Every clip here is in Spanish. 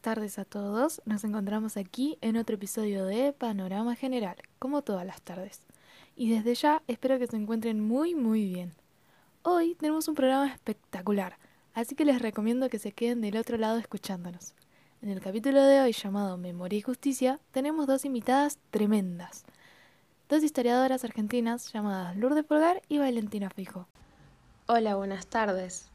buenas tardes a todos. Nos encontramos aquí en otro episodio de Panorama General, como todas las tardes. Y desde ya espero que se encuentren muy muy bien. Hoy tenemos un programa espectacular, así que les recomiendo que se queden del otro lado escuchándonos. En el capítulo de hoy llamado Memoria y Justicia tenemos dos invitadas tremendas. Dos historiadoras argentinas llamadas Lourdes Polgar y Valentina Fijo. Hola, buenas tardes.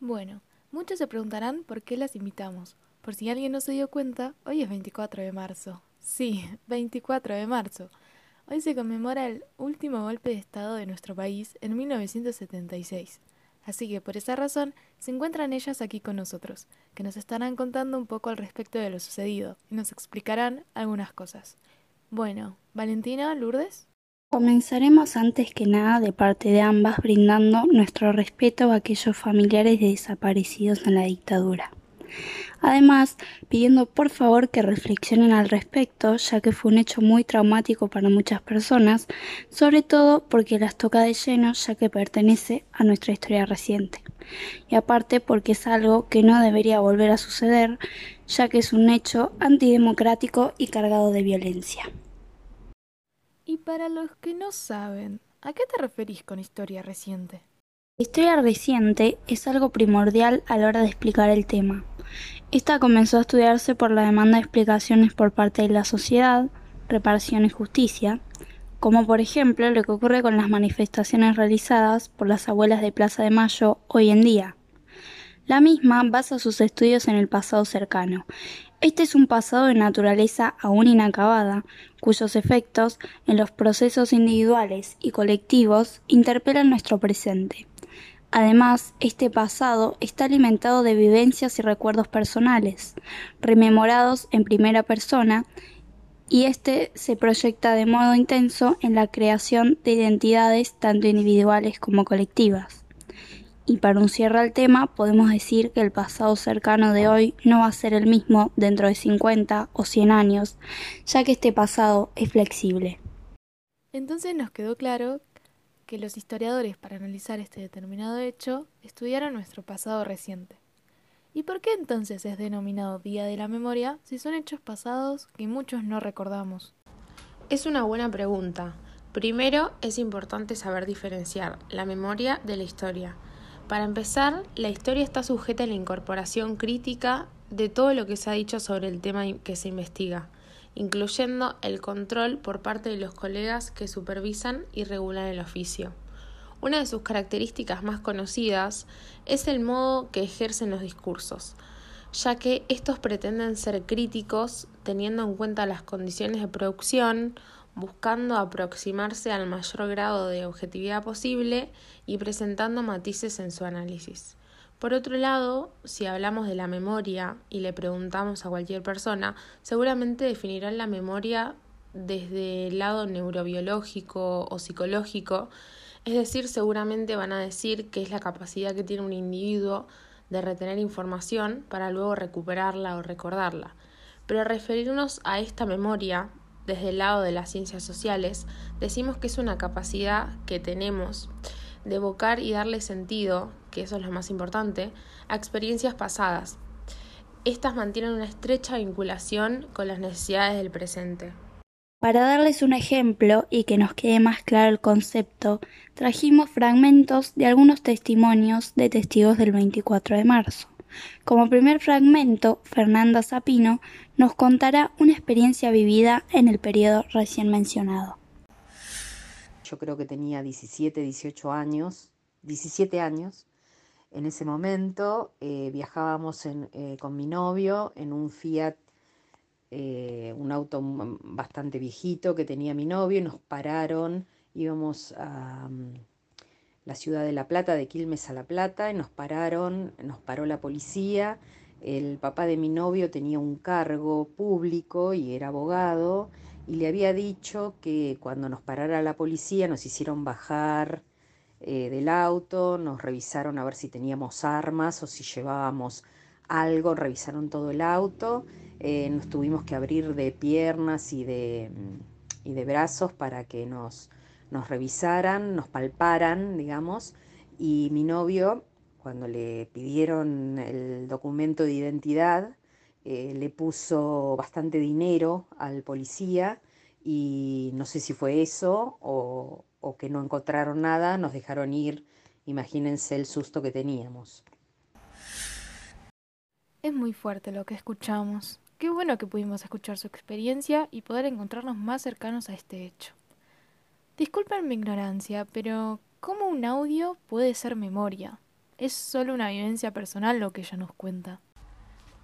Bueno, Muchos se preguntarán por qué las invitamos. Por si alguien no se dio cuenta, hoy es 24 de marzo. Sí, 24 de marzo. Hoy se conmemora el último golpe de Estado de nuestro país en 1976. Así que por esa razón se encuentran ellas aquí con nosotros, que nos estarán contando un poco al respecto de lo sucedido y nos explicarán algunas cosas. Bueno, Valentina, Lourdes. Comenzaremos antes que nada de parte de ambas brindando nuestro respeto a aquellos familiares de desaparecidos en la dictadura. Además, pidiendo por favor que reflexionen al respecto, ya que fue un hecho muy traumático para muchas personas, sobre todo porque las toca de lleno, ya que pertenece a nuestra historia reciente. Y aparte porque es algo que no debería volver a suceder, ya que es un hecho antidemocrático y cargado de violencia. Y para los que no saben, ¿a qué te referís con historia reciente? La historia reciente es algo primordial a la hora de explicar el tema. Esta comenzó a estudiarse por la demanda de explicaciones por parte de la sociedad, reparación y justicia, como por ejemplo lo que ocurre con las manifestaciones realizadas por las abuelas de Plaza de Mayo hoy en día. La misma basa sus estudios en el pasado cercano este es un pasado de naturaleza aún inacabada, cuyos efectos en los procesos individuales y colectivos interpelan nuestro presente. Además, este pasado está alimentado de vivencias y recuerdos personales, rememorados en primera persona, y este se proyecta de modo intenso en la creación de identidades tanto individuales como colectivas. Y para un cierre al tema, podemos decir que el pasado cercano de hoy no va a ser el mismo dentro de 50 o 100 años, ya que este pasado es flexible. Entonces nos quedó claro que los historiadores para analizar este determinado hecho estudiaron nuestro pasado reciente. ¿Y por qué entonces es denominado Día de la Memoria si son hechos pasados que muchos no recordamos? Es una buena pregunta. Primero es importante saber diferenciar la memoria de la historia. Para empezar, la historia está sujeta a la incorporación crítica de todo lo que se ha dicho sobre el tema que se investiga, incluyendo el control por parte de los colegas que supervisan y regulan el oficio. Una de sus características más conocidas es el modo que ejercen los discursos, ya que estos pretenden ser críticos teniendo en cuenta las condiciones de producción, buscando aproximarse al mayor grado de objetividad posible y presentando matices en su análisis. Por otro lado, si hablamos de la memoria y le preguntamos a cualquier persona, seguramente definirán la memoria desde el lado neurobiológico o psicológico, es decir, seguramente van a decir que es la capacidad que tiene un individuo de retener información para luego recuperarla o recordarla. Pero referirnos a esta memoria desde el lado de las ciencias sociales, decimos que es una capacidad que tenemos de evocar y darle sentido, que eso es lo más importante, a experiencias pasadas. Estas mantienen una estrecha vinculación con las necesidades del presente. Para darles un ejemplo y que nos quede más claro el concepto, trajimos fragmentos de algunos testimonios de testigos del 24 de marzo. Como primer fragmento, Fernanda Zapino nos contará una experiencia vivida en el periodo recién mencionado. Yo creo que tenía 17, 18 años, 17 años. En ese momento eh, viajábamos eh, con mi novio en un Fiat, eh, un auto bastante viejito que tenía mi novio, y nos pararon, íbamos a la ciudad de La Plata, de Quilmes a La Plata, y nos pararon, nos paró la policía. El papá de mi novio tenía un cargo público y era abogado, y le había dicho que cuando nos parara la policía nos hicieron bajar eh, del auto, nos revisaron a ver si teníamos armas o si llevábamos algo, revisaron todo el auto, eh, nos tuvimos que abrir de piernas y de, y de brazos para que nos nos revisaran, nos palparan, digamos, y mi novio, cuando le pidieron el documento de identidad, eh, le puso bastante dinero al policía y no sé si fue eso o, o que no encontraron nada, nos dejaron ir, imagínense el susto que teníamos. Es muy fuerte lo que escuchamos. Qué bueno que pudimos escuchar su experiencia y poder encontrarnos más cercanos a este hecho. Disculpen mi ignorancia, pero ¿cómo un audio puede ser memoria? Es solo una vivencia personal lo que ella nos cuenta.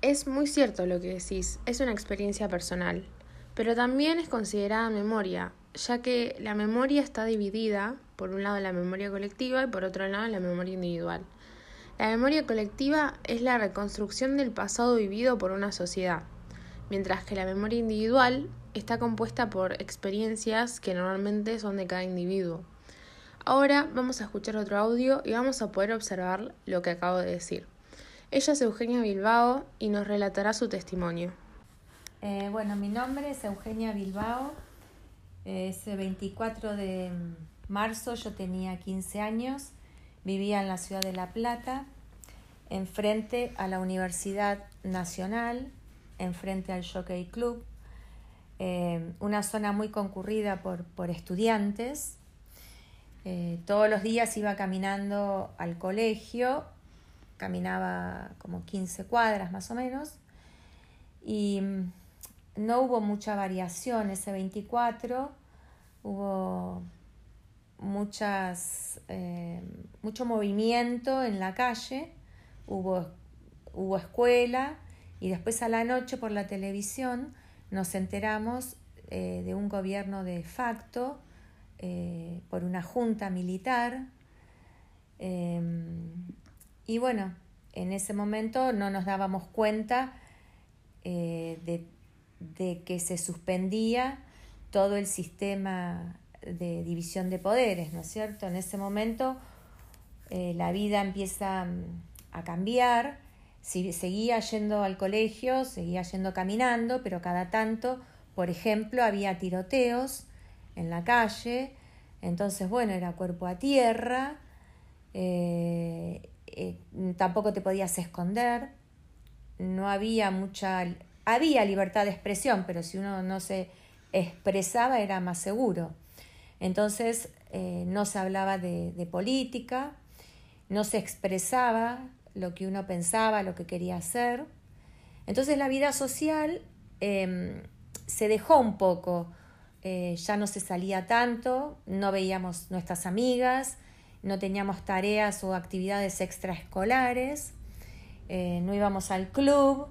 Es muy cierto lo que decís, es una experiencia personal, pero también es considerada memoria, ya que la memoria está dividida, por un lado la memoria colectiva y por otro lado la memoria individual. La memoria colectiva es la reconstrucción del pasado vivido por una sociedad, mientras que la memoria individual está compuesta por experiencias que normalmente son de cada individuo. Ahora vamos a escuchar otro audio y vamos a poder observar lo que acabo de decir. Ella es Eugenia Bilbao y nos relatará su testimonio. Eh, bueno, mi nombre es Eugenia Bilbao. Ese 24 de marzo yo tenía 15 años, vivía en la ciudad de La Plata, enfrente a la Universidad Nacional, enfrente al Jockey Club, eh, una zona muy concurrida por, por estudiantes. Eh, todos los días iba caminando al colegio, caminaba como 15 cuadras más o menos, y mm, no hubo mucha variación ese 24, hubo muchas, eh, mucho movimiento en la calle, hubo, hubo escuela y después a la noche por la televisión nos enteramos eh, de un gobierno de facto eh, por una junta militar em, y bueno, en ese momento no nos dábamos cuenta de, de que se suspendía todo el sistema de división de poderes, ¿no es cierto? En ese momento eh, la vida empieza mm, a cambiar, si, seguía yendo al colegio, seguía yendo caminando, pero cada tanto, por ejemplo, había tiroteos en la calle, entonces, bueno, era cuerpo a tierra, eh, eh, tampoco te podías esconder, no había mucha, había libertad de expresión, pero si uno no se expresaba era más seguro. Entonces eh, no se hablaba de, política, no se expresaba lo que uno pensaba, lo que quería hacer. Entonces la vida social em, se dejó un poco, eh, ya no se salía tanto, no veíamos nuestras amigas, no teníamos tareas o actividades extraescolares, eh, no íbamos al club,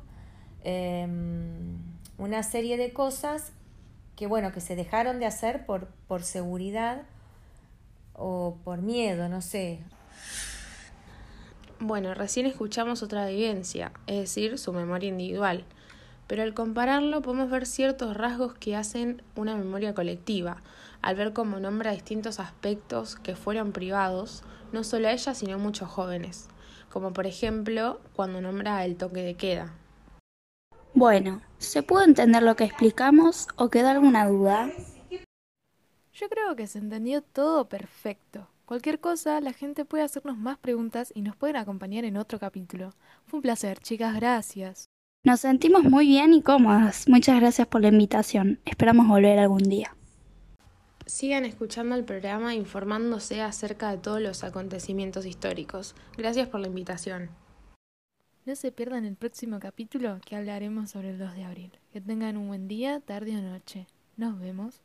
em, una serie de cosas que bueno, que se dejaron de hacer por, por seguridad o por miedo, no sé. Bueno, recién escuchamos otra vivencia, es decir, su memoria individual, pero al compararlo podemos ver ciertos rasgos que hacen una memoria colectiva, al ver cómo nombra distintos aspectos que fueron privados, no solo a ella, sino a muchos jóvenes, como por ejemplo cuando nombra el toque de queda, bueno, ¿se pudo entender lo que explicamos o queda alguna duda? Yo creo que se entendió todo perfecto. Cualquier cosa, la gente puede hacernos más preguntas y nos pueden acompañar en otro capítulo. Fue un placer, chicas, gracias. Nos sentimos muy bien y cómodas. Muchas gracias por la invitación. Esperamos volver algún día. Sigan escuchando el programa informándose acerca de todos los acontecimientos históricos. Gracias por la invitación. No se pierdan el próximo capítulo que hablaremos sobre el 2 de abril. Que tengan un buen día, tarde o noche. Nos vemos.